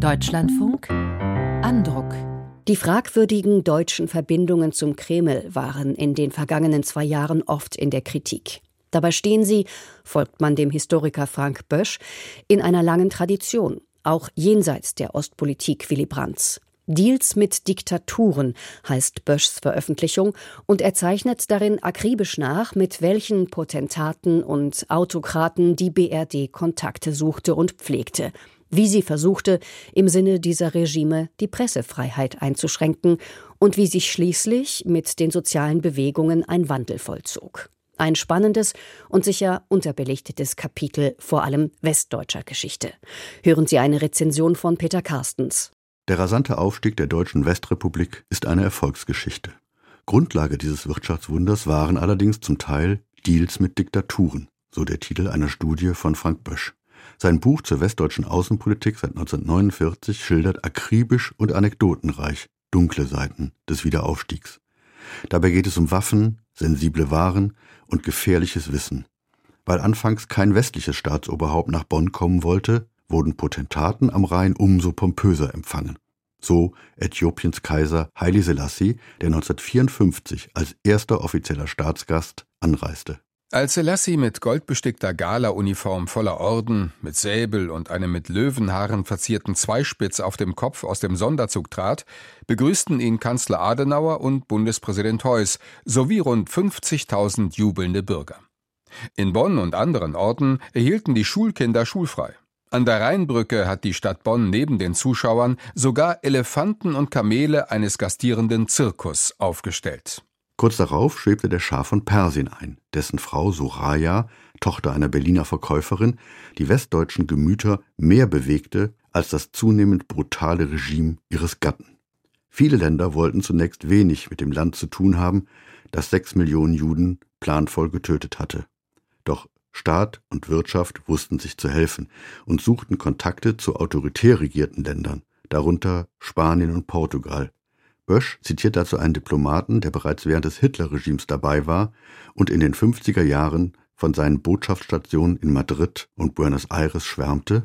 Deutschlandfunk Andruck die fragwürdigen deutschen Verbindungen zum Kreml waren in den vergangenen zwei Jahren oft in der Kritik. Dabei stehen sie, folgt man dem Historiker Frank Bösch, in einer langen Tradition, auch jenseits der Ostpolitik Willy Brandts. Deals mit Diktaturen heißt Böschs Veröffentlichung und er zeichnet darin akribisch nach, mit welchen Potentaten und Autokraten die BRD Kontakte suchte und pflegte, wie sie versuchte, im Sinne dieser Regime die Pressefreiheit einzuschränken und wie sich schließlich mit den sozialen Bewegungen ein Wandel vollzog. Ein spannendes und sicher unterbelichtetes Kapitel vor allem westdeutscher Geschichte. Hören Sie eine Rezension von Peter Carstens. Der rasante Aufstieg der deutschen Westrepublik ist eine Erfolgsgeschichte. Grundlage dieses Wirtschaftswunders waren allerdings zum Teil Deals mit Diktaturen, so der Titel einer Studie von Frank Bösch. Sein Buch zur westdeutschen Außenpolitik seit 1949 schildert akribisch und anekdotenreich dunkle Seiten des Wiederaufstiegs. Dabei geht es um Waffen, sensible Waren und gefährliches Wissen. Weil anfangs kein westliches Staatsoberhaupt nach Bonn kommen wollte, wurden Potentaten am Rhein umso pompöser empfangen. So Äthiopiens Kaiser Haile Selassie, der 1954 als erster offizieller Staatsgast anreiste. Als Selassie mit goldbestickter Gala-Uniform voller Orden, mit Säbel und einem mit Löwenhaaren verzierten Zweispitz auf dem Kopf aus dem Sonderzug trat, begrüßten ihn Kanzler Adenauer und Bundespräsident Heuss sowie rund 50.000 jubelnde Bürger. In Bonn und anderen Orten erhielten die Schulkinder schulfrei. An der Rheinbrücke hat die Stadt Bonn neben den Zuschauern sogar Elefanten und Kamele eines gastierenden Zirkus aufgestellt. Kurz darauf schwebte der Schah von Persien ein, dessen Frau Soraya, Tochter einer Berliner Verkäuferin, die westdeutschen Gemüter mehr bewegte als das zunehmend brutale Regime ihres Gatten. Viele Länder wollten zunächst wenig mit dem Land zu tun haben, das sechs Millionen Juden planvoll getötet hatte. Doch Staat und Wirtschaft wussten sich zu helfen und suchten Kontakte zu autoritär regierten Ländern, darunter Spanien und Portugal, Bösch zitiert dazu einen Diplomaten, der bereits während des Hitlerregimes dabei war und in den 50er Jahren von seinen Botschaftsstationen in Madrid und Buenos Aires schwärmte.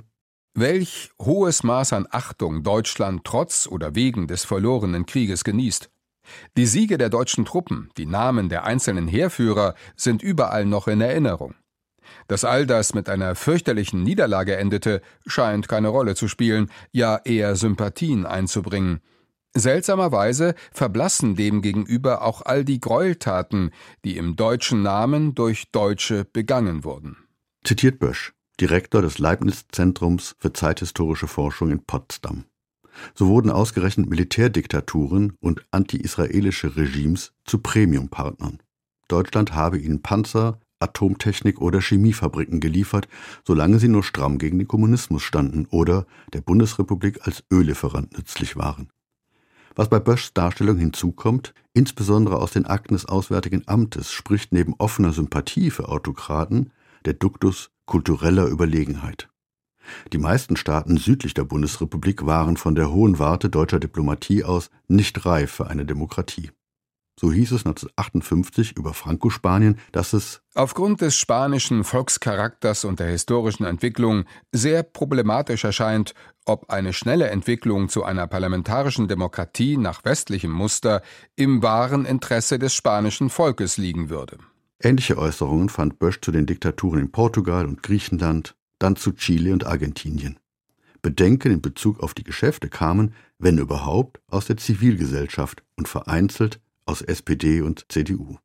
Welch hohes Maß an Achtung Deutschland trotz oder wegen des verlorenen Krieges genießt. Die Siege der deutschen Truppen, die Namen der einzelnen Heerführer sind überall noch in Erinnerung. Dass all das mit einer fürchterlichen Niederlage endete, scheint keine Rolle zu spielen, ja eher Sympathien einzubringen. Seltsamerweise verblassen demgegenüber auch all die Gräueltaten, die im deutschen Namen durch Deutsche begangen wurden. Zitiert Bösch, Direktor des Leibniz-Zentrums für zeithistorische Forschung in Potsdam. So wurden ausgerechnet Militärdiktaturen und anti-israelische Regimes zu Premiumpartnern. Deutschland habe ihnen Panzer, Atomtechnik oder Chemiefabriken geliefert, solange sie nur stramm gegen den Kommunismus standen oder der Bundesrepublik als Öllieferant nützlich waren. Was bei Böschs Darstellung hinzukommt, insbesondere aus den Akten des Auswärtigen Amtes, spricht neben offener Sympathie für Autokraten der Duktus kultureller Überlegenheit. Die meisten Staaten südlich der Bundesrepublik waren von der hohen Warte deutscher Diplomatie aus nicht reif für eine Demokratie. So hieß es 1958 über Franco-Spanien, dass es aufgrund des spanischen Volkscharakters und der historischen Entwicklung sehr problematisch erscheint, ob eine schnelle Entwicklung zu einer parlamentarischen Demokratie nach westlichem Muster im wahren Interesse des spanischen Volkes liegen würde. Ähnliche Äußerungen fand Bösch zu den Diktaturen in Portugal und Griechenland, dann zu Chile und Argentinien. Bedenken in Bezug auf die Geschäfte kamen, wenn überhaupt, aus der Zivilgesellschaft und vereinzelt aus SPD und CDU.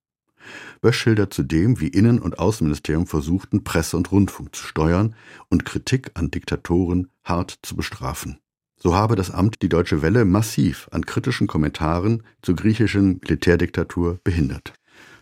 Bösch schildert zudem, wie Innen- und Außenministerium versuchten, Presse und Rundfunk zu steuern und Kritik an Diktatoren hart zu bestrafen. So habe das Amt die Deutsche Welle massiv an kritischen Kommentaren zur griechischen Militärdiktatur behindert.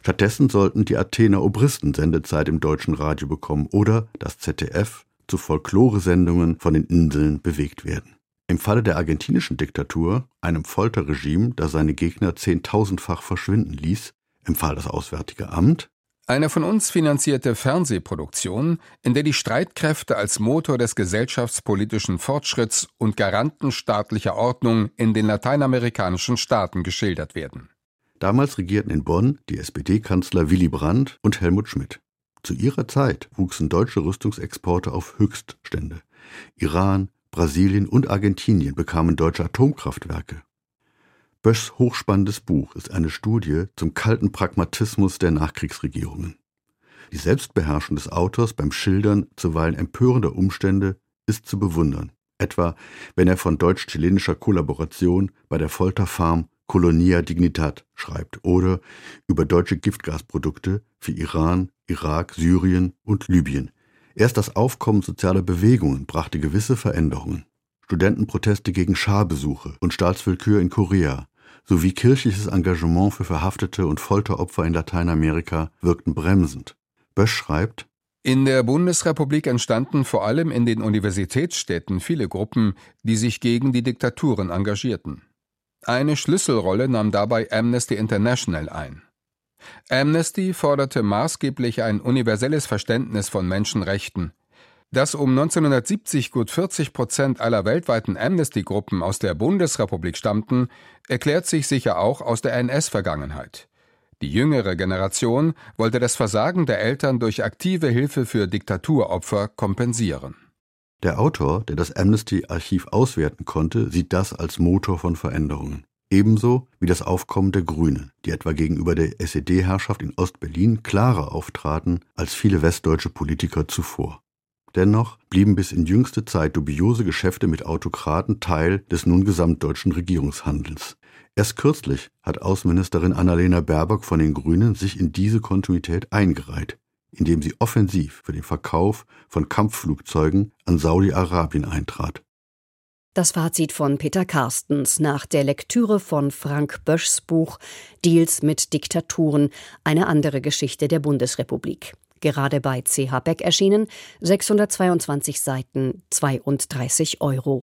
Stattdessen sollten die Athener Obristen Sendezeit im deutschen Radio bekommen oder das ZDF zu Folkloresendungen von den Inseln bewegt werden. Im Falle der argentinischen Diktatur, einem Folterregime, das seine Gegner zehntausendfach verschwinden ließ, empfahl das Auswärtige Amt, eine von uns finanzierte Fernsehproduktion, in der die Streitkräfte als Motor des gesellschaftspolitischen Fortschritts und Garanten staatlicher Ordnung in den lateinamerikanischen Staaten geschildert werden. Damals regierten in Bonn die SPD-Kanzler Willy Brandt und Helmut Schmidt. Zu ihrer Zeit wuchsen deutsche Rüstungsexporte auf Höchststände. Iran, Brasilien und Argentinien bekamen deutsche Atomkraftwerke. Böschs hochspannendes Buch ist eine Studie zum kalten Pragmatismus der Nachkriegsregierungen. Die Selbstbeherrschung des Autors beim Schildern zuweilen empörender Umstände ist zu bewundern, etwa wenn er von deutsch-chilenischer Kollaboration bei der Folterfarm Colonia Dignidad schreibt oder über deutsche Giftgasprodukte für Iran, Irak, Syrien und Libyen. Erst das Aufkommen sozialer Bewegungen brachte gewisse Veränderungen. Studentenproteste gegen Scharbesuche und Staatswillkür in Korea sowie kirchliches Engagement für Verhaftete und Folteropfer in Lateinamerika wirkten bremsend. Bösch schreibt, in der Bundesrepublik entstanden vor allem in den Universitätsstädten viele Gruppen, die sich gegen die Diktaturen engagierten. Eine Schlüsselrolle nahm dabei Amnesty International ein. Amnesty forderte maßgeblich ein universelles Verständnis von Menschenrechten, dass um 1970 gut 40 Prozent aller weltweiten Amnesty-Gruppen aus der Bundesrepublik stammten, erklärt sich sicher auch aus der NS-Vergangenheit. Die jüngere Generation wollte das Versagen der Eltern durch aktive Hilfe für Diktaturopfer kompensieren. Der Autor, der das Amnesty-Archiv auswerten konnte, sieht das als Motor von Veränderungen. Ebenso wie das Aufkommen der Grünen, die etwa gegenüber der SED-Herrschaft in Ostberlin klarer auftraten als viele westdeutsche Politiker zuvor. Dennoch blieben bis in jüngste Zeit dubiose Geschäfte mit Autokraten Teil des nun gesamtdeutschen Regierungshandels. Erst kürzlich hat Außenministerin Annalena Baerbock von den Grünen sich in diese Kontinuität eingereiht, indem sie offensiv für den Verkauf von Kampfflugzeugen an Saudi-Arabien eintrat. Das Fazit von Peter Carstens nach der Lektüre von Frank Böschs Buch Deals mit Diktaturen, eine andere Geschichte der Bundesrepublik gerade bei CH Beck erschienen, 622 Seiten, 32 Euro.